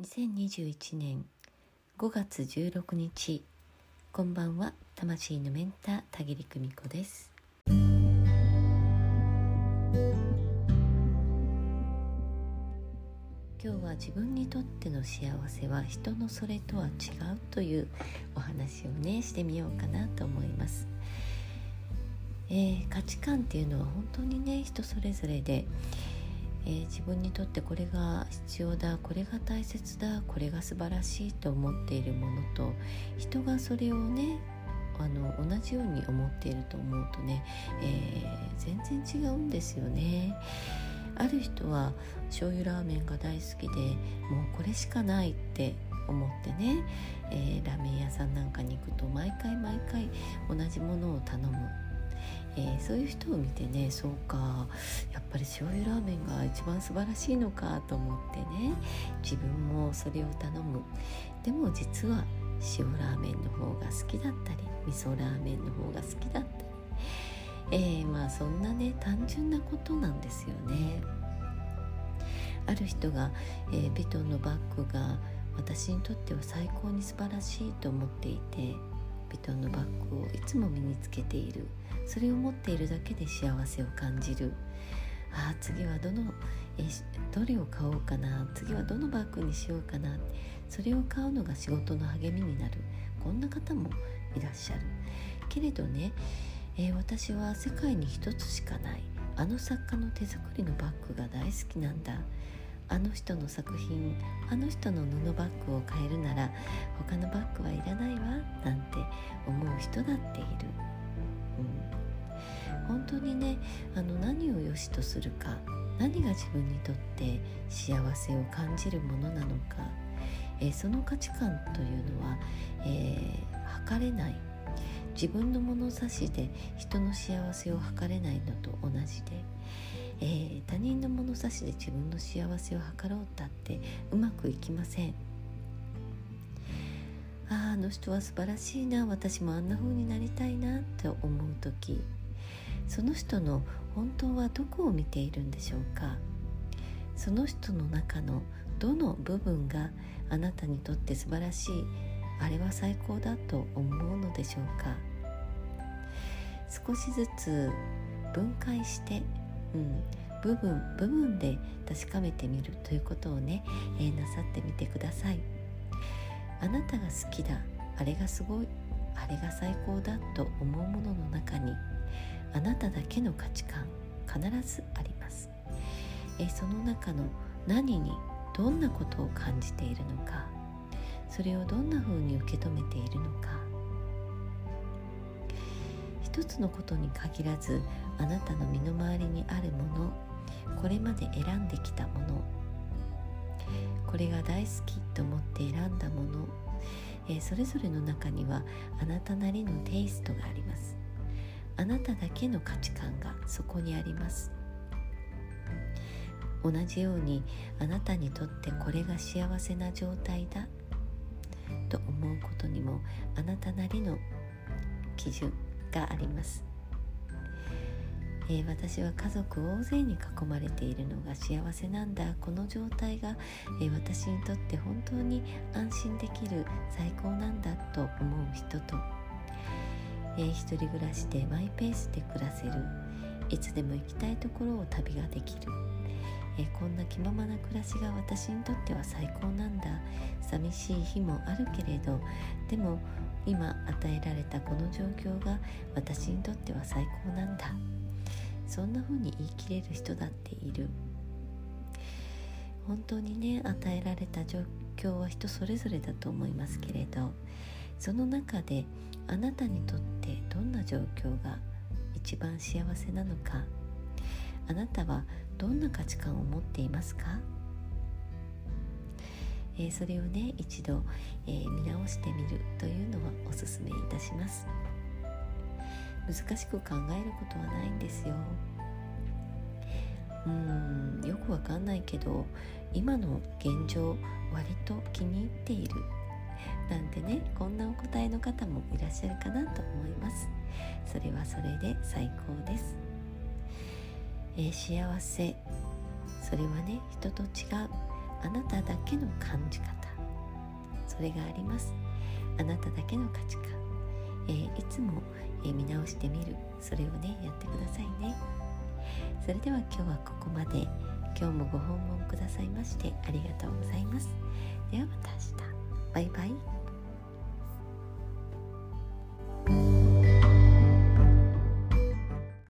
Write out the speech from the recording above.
2021年5月16日こんばんは。魂のメンター田切久美子です。今日は自分にとっての幸せは人のそれとは違うというお話をねしてみようかなと思います、えー、価値観っていうのは本当にね人それぞれでえー、自分にとってこれが必要だこれが大切だこれが素晴らしいと思っているものと人がそれをねあの同じように思っていると思うとね、えー、全然違うんですよね。ある人は醤油ラーメンが大好きでもうこれしかないって思ってね、えー、ラーメン屋さんなんかに行くと毎回毎回同じものを頼むえー、そういう人を見てねそうかやっぱり醤油ラーメンが一番素晴らしいのかと思ってね自分もそれを頼む。でも実は塩ラーメンの方が好きだったり味噌ラーメンの方が好きだったり、えー、まあそんなね単純なことなんですよね。ある人が、えー、ビトンのバッグが私にとっては最高に素晴らしいと思っていてビトンのバッグをいつも身につけている。それを持っているだけで幸せを感じる。あ次はどのえどれを買おうかな。次はどのバッグにしようかな。それを買うのが仕事の励みになる。こんな方もいらっしゃる。けれどね、えー、私は世界に一つしかない。あの作家の手作りのバッグが大好きなんだ。あの人の作品あの人の布バッグを買えるなら他のバッグはいらないわ。なんて思う人だっている、うん、本当にねあの何を良しとするか何が自分にとって幸せを感じるものなのか、えー、その価値観というのは、えー、測れない。自分の物差しで人の幸せを測れないのと同じでえー、他人の物差しで自分の幸せを図ろうったってうまくいきません。あああの人は素晴らしいな私もあんな風になりたいなって思う時。その人の本当はどこを見ているんでしょうか？その人の中のどの部分があなたにとって素晴らしいあれは最高だと思うのでしょうか？少しずつ分解してうん、部分部分で確かめてみるということをね、えー、なさってみてください。あなたが好きだあれがすごいあれが最高だと思うものの中あなただけの価値観必ずあります、え、その中の何にどんなことを感じているのかそれをどんな風に受け止めているのか。一つのことに限らずあなたの身の回りにあるものこれまで選んできたものこれが大好きと思って選んだもの、え、それぞれの中にはあなたなりのテイストがあります。あなただけの価値観がそこにあります。同じようにあなたにとってこれが幸せな状態だと思うことにもあなたなりの基準があります、えー、私は家族大勢に囲まれているのが幸せなんだ。この状態が、えー、私にとって本当に安心できる最高なんだと思う人と、えー、一人暮らしでマイペースで暮らせるいつでも行きたいところを旅ができる。えこんな気ままな暮らしが私にとっては最高なんだ。寂しい日もあるけれどでも今与えられたこの状況が私にとっては最高なんだ。そんな風に言い切れる人だっている。本当にね与えられた状況は人それぞれだと思いますけれど。その中であなたにとってどんな状況が一番幸せなのかあなたはどんな価値観を持っていますか、えー、それをね一度、えー、見直してみるというのはおすすめいたします。難しく考えることはないんですよ。うんよくわかんないけど今の現状割と気に入っているなんてねこんなお答えの方もいらっしゃるかなと思います。それはそれで最高です。えー、幸せ。それはね人と違う。あなただけの感じ方。それがあります。あなただけの価値観、えー、いつも、えー、見直してみる。それをねやってくださいね。それでは今日はここまで。今日もご訪問くださいましてありがとうございます。ではまた明日。バイバイ。